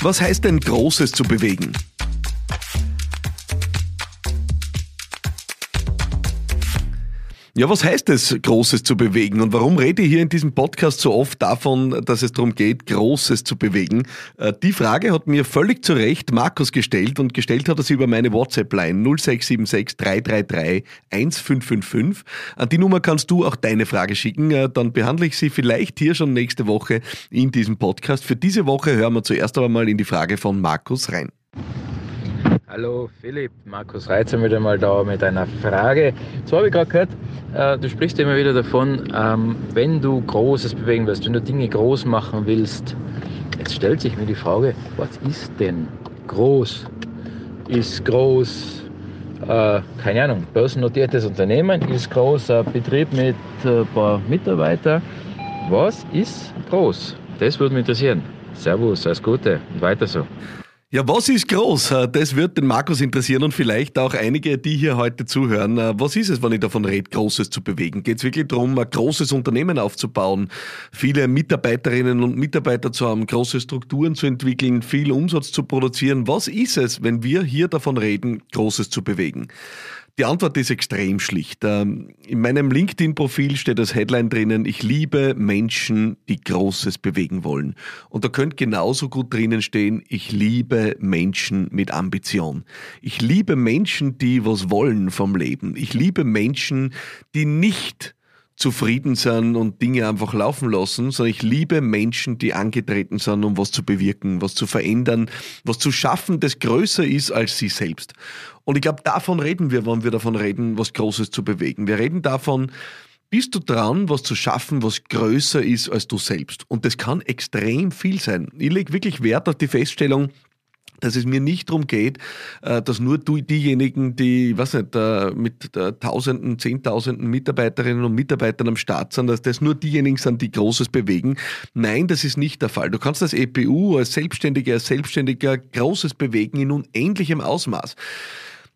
Was heißt denn Großes zu bewegen? Ja, was heißt es, Großes zu bewegen? Und warum rede ich hier in diesem Podcast so oft davon, dass es darum geht, Großes zu bewegen? Äh, die Frage hat mir völlig zu Recht Markus gestellt und gestellt hat er sie über meine WhatsApp-Line 0676 333 1555. An die Nummer kannst du auch deine Frage schicken. Äh, dann behandle ich sie vielleicht hier schon nächste Woche in diesem Podcast. Für diese Woche hören wir zuerst aber mal in die Frage von Markus rein. Hallo Philipp, Markus Reitzer wieder mal da mit einer Frage. So habe ich gerade gehört, äh, du sprichst immer wieder davon, ähm, wenn du Großes bewegen willst, wenn du Dinge groß machen willst. Jetzt stellt sich mir die Frage, was ist denn groß? Ist groß, äh, keine Ahnung, börsennotiertes Unternehmen? Ist groß ein Betrieb mit ein paar Mitarbeitern? Was ist groß? Das würde mich interessieren. Servus, alles Gute und weiter so. Ja, was ist groß? Äh, das wird den Markus interessieren und vielleicht auch einige, die hier heute zuhören. Äh, was ist es, wenn ich davon rede, Großes zu bewegen? Geht es wirklich darum, ein großes Unternehmen aufzubauen, viele Mitarbeiterinnen und Mitarbeiter zu haben, große Strukturen zu entwickeln, viel Umsatz zu produzieren? Was ist es, wenn wir hier davon reden, Großes zu bewegen? Die Antwort ist extrem schlicht. Ähm, in meinem LinkedIn-Profil steht als Headline drinnen, ich liebe Menschen, die Großes bewegen wollen. Und da könnte genauso gut drinnen stehen, ich liebe Menschen mit Ambition. Ich liebe Menschen, die was wollen vom Leben. Ich liebe Menschen, die nicht zufrieden sind und Dinge einfach laufen lassen, sondern ich liebe Menschen, die angetreten sind, um was zu bewirken, was zu verändern, was zu schaffen, das größer ist als sie selbst. Und ich glaube, davon reden wir, wenn wir davon reden, was Großes zu bewegen. Wir reden davon, bist du dran, was zu schaffen, was größer ist als du selbst. Und das kann extrem viel sein. Ich lege wirklich Wert auf die Feststellung, dass es mir nicht darum geht, äh, dass nur diejenigen, die, was nicht, äh, mit Tausenden, Zehntausenden Mitarbeiterinnen und Mitarbeitern am Start sind, dass das nur diejenigen sind, die Großes bewegen. Nein, das ist nicht der Fall. Du kannst als EPU, als Selbstständiger, als Selbstständiger Großes bewegen in unendlichem Ausmaß.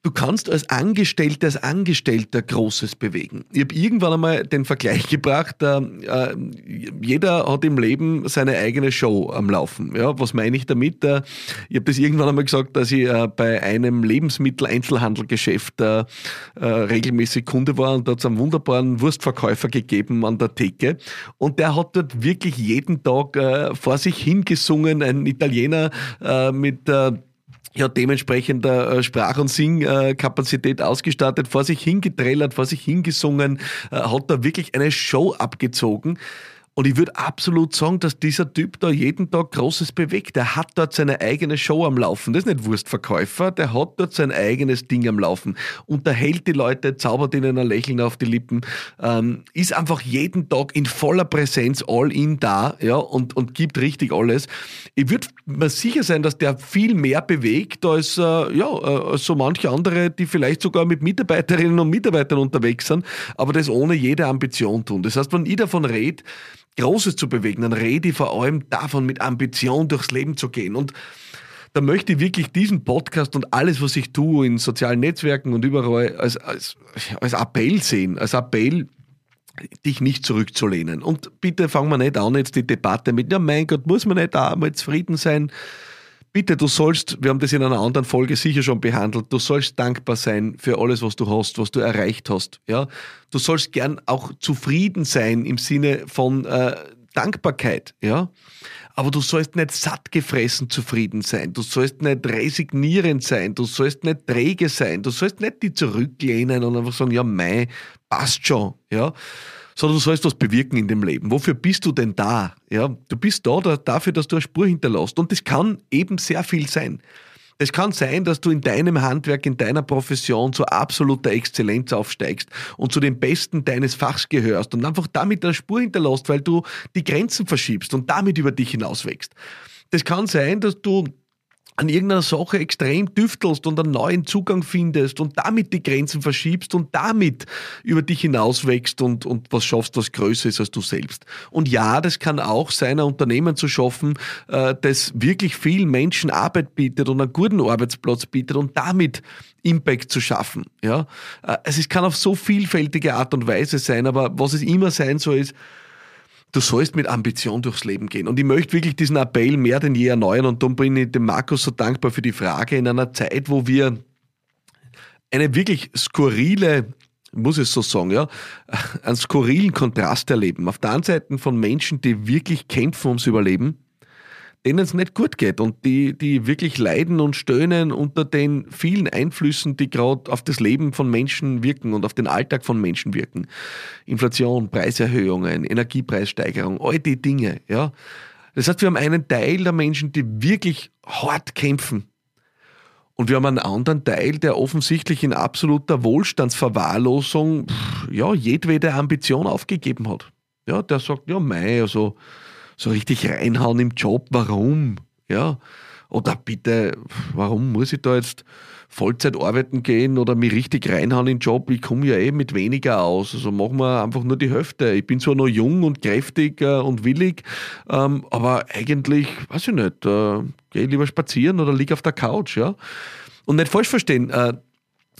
Du kannst als Angestellter, als Angestellter Großes bewegen. Ich habe irgendwann einmal den Vergleich gebracht, äh, äh, jeder hat im Leben seine eigene Show am Laufen. Ja, was meine ich damit? Äh, ich habe das irgendwann einmal gesagt, dass ich äh, bei einem Lebensmitteleinzelhandelgeschäft äh, äh, regelmäßig Kunde war und da hat es einen wunderbaren Wurstverkäufer gegeben an der Theke und der hat dort wirklich jeden Tag vor sich hingesungen, ein Italiener mit ja, dementsprechender äh, Sprach- und Singkapazität ausgestattet, vor sich hingetrellert, vor sich hingesungen, äh, hat da wirklich eine Show abgezogen. Und ich würde absolut sagen, dass dieser Typ da jeden Tag Großes bewegt. Der hat dort seine eigene Show am Laufen. Das ist nicht Wurstverkäufer, der hat dort sein eigenes Ding am Laufen. Unterhält die Leute, zaubert ihnen ein Lächeln auf die Lippen, ähm, ist einfach jeden Tag in voller Präsenz all in da ja, und, und gibt richtig alles. Ich würde mir sicher sein, dass der viel mehr bewegt als, äh, ja, äh, als so manche andere, die vielleicht sogar mit Mitarbeiterinnen und Mitarbeitern unterwegs sind, aber das ohne jede Ambition tun. Das heißt, wenn ich davon rede, Großes zu bewegen, dann rede ich vor allem davon, mit Ambition durchs Leben zu gehen. Und da möchte ich wirklich diesen Podcast und alles, was ich tue in sozialen Netzwerken und überall als, als, als Appell sehen, als Appell, dich nicht zurückzulehnen. Und bitte fangen wir nicht an jetzt die Debatte mit, ja mein Gott, muss man nicht da mal zufrieden sein? Bitte, du sollst, wir haben das in einer anderen Folge sicher schon behandelt, du sollst dankbar sein für alles, was du hast, was du erreicht hast. Ja? Du sollst gern auch zufrieden sein im Sinne von äh, Dankbarkeit. Ja? Aber du sollst nicht satt gefressen zufrieden sein. Du sollst nicht resignierend sein. Du sollst nicht träge sein. Du sollst nicht die zurücklehnen und einfach sagen, ja, mei, passt schon. Ja? Sondern du sollst was bewirken in dem Leben. Wofür bist du denn da? Ja, du bist da, da dafür, dass du eine Spur hinterlässt. Und das kann eben sehr viel sein. Es kann sein, dass du in deinem Handwerk, in deiner Profession zu absoluter Exzellenz aufsteigst und zu den Besten deines Fachs gehörst und einfach damit eine Spur hinterlässt, weil du die Grenzen verschiebst und damit über dich hinauswächst. Das kann sein, dass du an irgendeiner Sache extrem tüftelst und einen neuen Zugang findest und damit die Grenzen verschiebst und damit über dich hinauswächst und, und was schaffst, was größer ist als du selbst. Und ja, das kann auch sein, ein Unternehmen zu schaffen, äh, das wirklich vielen Menschen Arbeit bietet und einen guten Arbeitsplatz bietet und damit Impact zu schaffen. Ja? Äh, es kann auf so vielfältige Art und Weise sein, aber was es immer sein soll, ist, du sollst mit Ambition durchs Leben gehen. Und ich möchte wirklich diesen Appell mehr denn je erneuern. Und darum bin ich dem Markus so dankbar für die Frage in einer Zeit, wo wir eine wirklich skurrile, muss ich so sagen, ja, einen skurrilen Kontrast erleben. Auf der einen Seite von Menschen, die wirklich kämpfen ums Überleben denen es nicht gut geht und die, die wirklich leiden und stöhnen unter den vielen Einflüssen, die gerade auf das Leben von Menschen wirken und auf den Alltag von Menschen wirken. Inflation, Preiserhöhungen, Energiepreissteigerung, all die Dinge, ja. Das heißt, wir haben einen Teil der Menschen, die wirklich hart kämpfen. Und wir haben einen anderen Teil, der offensichtlich in absoluter Wohlstandsverwahrlosung, ja, jedwede Ambition aufgegeben hat. Ja, der sagt, ja, mei, also, so richtig reinhauen im Job. Warum? Ja. Oder bitte, warum muss ich da jetzt Vollzeit arbeiten gehen oder mich richtig reinhauen in den Job? Ich komme ja eh mit weniger aus. Also machen wir einfach nur die Hälfte. Ich bin zwar noch jung und kräftig äh, und willig, ähm, aber eigentlich, weiß ich nicht, äh, gehe lieber spazieren oder liege auf der Couch. Ja? Und nicht falsch verstehen, äh,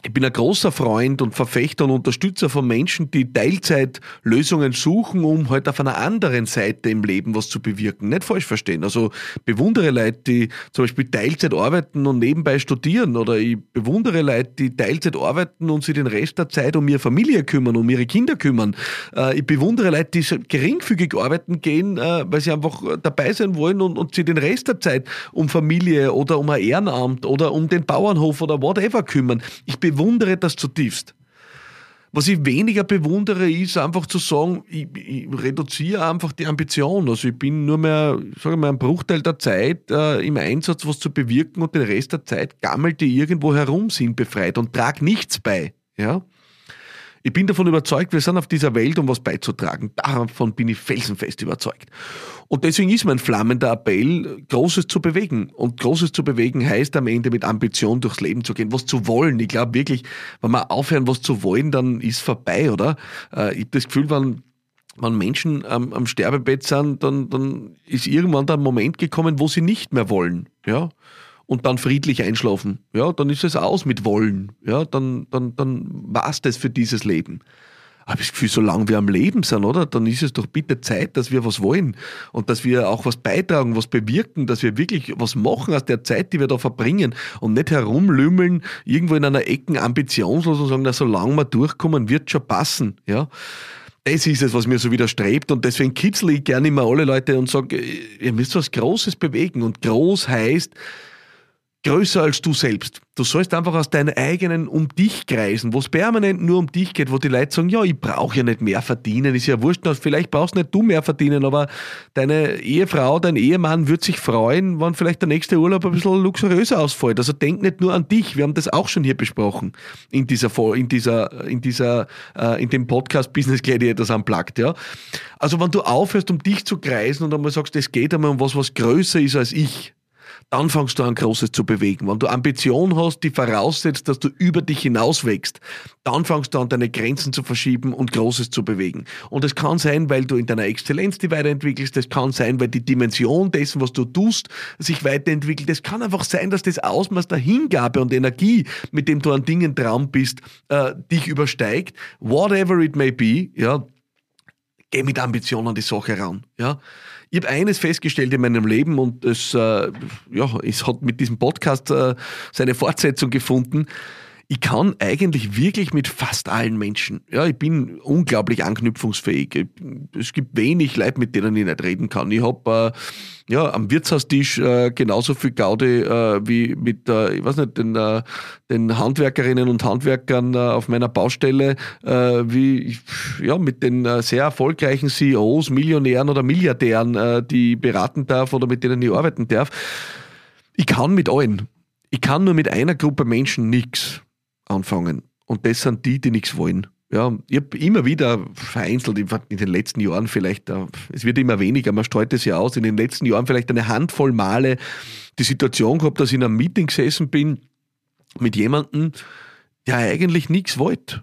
ich bin ein großer Freund und Verfechter und Unterstützer von Menschen, die Teilzeitlösungen suchen, um halt auf einer anderen Seite im Leben was zu bewirken. Nicht falsch verstehen. Also bewundere Leute, die zum Beispiel Teilzeit arbeiten und nebenbei studieren oder ich bewundere Leute, die Teilzeit arbeiten und sich den Rest der Zeit um ihre Familie kümmern, um ihre Kinder kümmern. Äh, ich bewundere Leute, die geringfügig arbeiten gehen, äh, weil sie einfach dabei sein wollen und, und sich den Rest der Zeit um Familie oder um ein Ehrenamt oder um den Bauernhof oder whatever kümmern. Ich bewundere das zutiefst. Was ich weniger bewundere, ist einfach zu sagen, ich, ich reduziere einfach die Ambition. Also ich bin nur mehr, sage mal, ein Bruchteil der Zeit äh, im Einsatz, was zu bewirken und den Rest der Zeit gammelt die irgendwo herum, sind befreit und trage nichts bei. Ja? Ich bin davon überzeugt, wir sind auf dieser Welt, um was beizutragen. Davon bin ich felsenfest überzeugt. Und deswegen ist mein flammender Appell, Großes zu bewegen. Und Großes zu bewegen heißt am Ende mit Ambition durchs Leben zu gehen, was zu wollen. Ich glaube wirklich, wenn wir aufhören, was zu wollen, dann ist vorbei, oder? Äh, ich habe das Gefühl, wenn wenn Menschen am, am Sterbebett sind, dann, dann ist irgendwann der Moment gekommen, wo sie nicht mehr wollen. Ja? Und dann friedlich einschlafen, ja, dann ist es aus mit Wollen. Ja, dann, dann, dann war es das für dieses Leben. Aber ich das Gefühl, solange wir am Leben sind, oder? Dann ist es doch bitte Zeit, dass wir was wollen und dass wir auch was beitragen, was bewirken, dass wir wirklich was machen aus der Zeit, die wir da verbringen und nicht herumlümmeln, irgendwo in einer Ecke ambitionslos und sagen, na, solange wir durchkommen, wird schon passen, ja. Das ist es, was mir so widerstrebt und deswegen kitzle ich gerne immer alle Leute und sage, ihr müsst was Großes bewegen und groß heißt, größer als du selbst. Du sollst einfach aus deinen eigenen um dich kreisen, wo es permanent nur um dich geht, wo die Leute sagen, ja, ich brauche ja nicht mehr verdienen, ist ja wurscht, vielleicht brauchst nicht du mehr verdienen, aber deine Ehefrau, dein Ehemann wird sich freuen, wenn vielleicht der nächste Urlaub ein bisschen luxuriöser ausfällt. Also denk nicht nur an dich, wir haben das auch schon hier besprochen in dieser, in dieser, in dieser, äh, in dem Podcast Business Gladiators Unplugged, ja. Also wenn du aufhörst, um dich zu kreisen und einmal sagst, es geht einmal um was, was größer ist als ich, dann fangst du an, Großes zu bewegen. Wenn du Ambition hast, die voraussetzt, dass du über dich hinaus wächst, dann fangst du an, deine Grenzen zu verschieben und Großes zu bewegen. Und es kann sein, weil du in deiner Exzellenz die weiterentwickelst, es kann sein, weil die Dimension dessen, was du tust, sich weiterentwickelt. Es kann einfach sein, dass das Ausmaß der Hingabe und Energie, mit dem du an Dingen dran bist, äh, dich übersteigt. Whatever it may be, ja, geh mit Ambition an die Sache ran. Ja. Ich habe eines festgestellt in meinem Leben und es, äh, ja, es hat mit diesem Podcast äh, seine Fortsetzung gefunden ich kann eigentlich wirklich mit fast allen Menschen. Ja, ich bin unglaublich anknüpfungsfähig. Es gibt wenig Leute, mit denen ich nicht reden kann. Ich habe äh, ja, am Wirtshaustisch äh, genauso viel Gaudi äh, wie mit, äh, ich weiß nicht, den, äh, den Handwerkerinnen und Handwerkern äh, auf meiner Baustelle, wie ja, mit den sehr erfolgreichen CEOs, Millionären oder Milliardären, die ich beraten darf oder mit denen ich arbeiten darf. Ich kann mit allen. Ich kann nur mit einer Gruppe Menschen nichts anfangen. Und das sind die, die nichts wollen. Ja, ich habe immer wieder vereinzelt in den letzten Jahren vielleicht, äh, es wird immer weniger, man streut es ja aus, in den letzten Jahren vielleicht eine Handvoll Male die Situation gehabt, dass ich in einem Meeting gesessen bin mit jemandem, der eigentlich nichts wollte.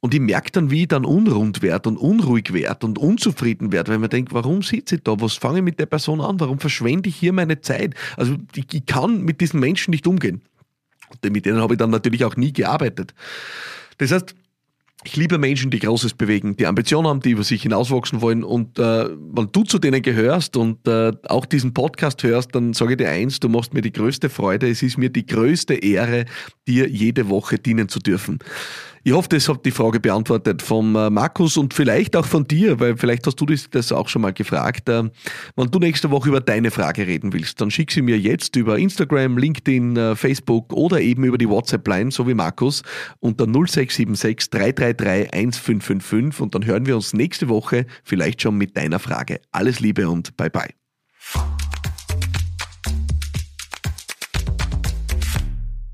Und ich merke dann, wie ich dann unrund werde und unruhig werde und unzufrieden werde, weil man denkt, warum sitze ich da? Was fange ich mit der Person an? Warum verschwende ich hier meine Zeit? Also ich, ich kann mit diesen Menschen nicht umgehen. Mit denen habe ich dann natürlich auch nie gearbeitet. Das heißt, Ich liebe Menschen, die Großes bewegen, die Ambitionen haben, die über sich hinauswachsen wollen. Und äh, wenn du zu denen gehörst und äh, auch diesen Podcast hörst, dann sage ich dir eins, du machst mir die größte Freude. Es ist mir die größte Ehre, dir jede Woche dienen zu dürfen. Ich hoffe, das hat die Frage beantwortet vom äh, Markus und vielleicht auch von dir, weil vielleicht hast du das auch schon mal gefragt. Äh, wenn du nächste Woche über deine Frage reden willst, dann schick sie mir jetzt über Instagram, LinkedIn, äh, Facebook oder eben über die WhatsApp-Line, so wie Markus, unter 0676 333 1555 und dann hören wir uns nächste Woche vielleicht schon mit deiner Frage. Alles Liebe und bye bye.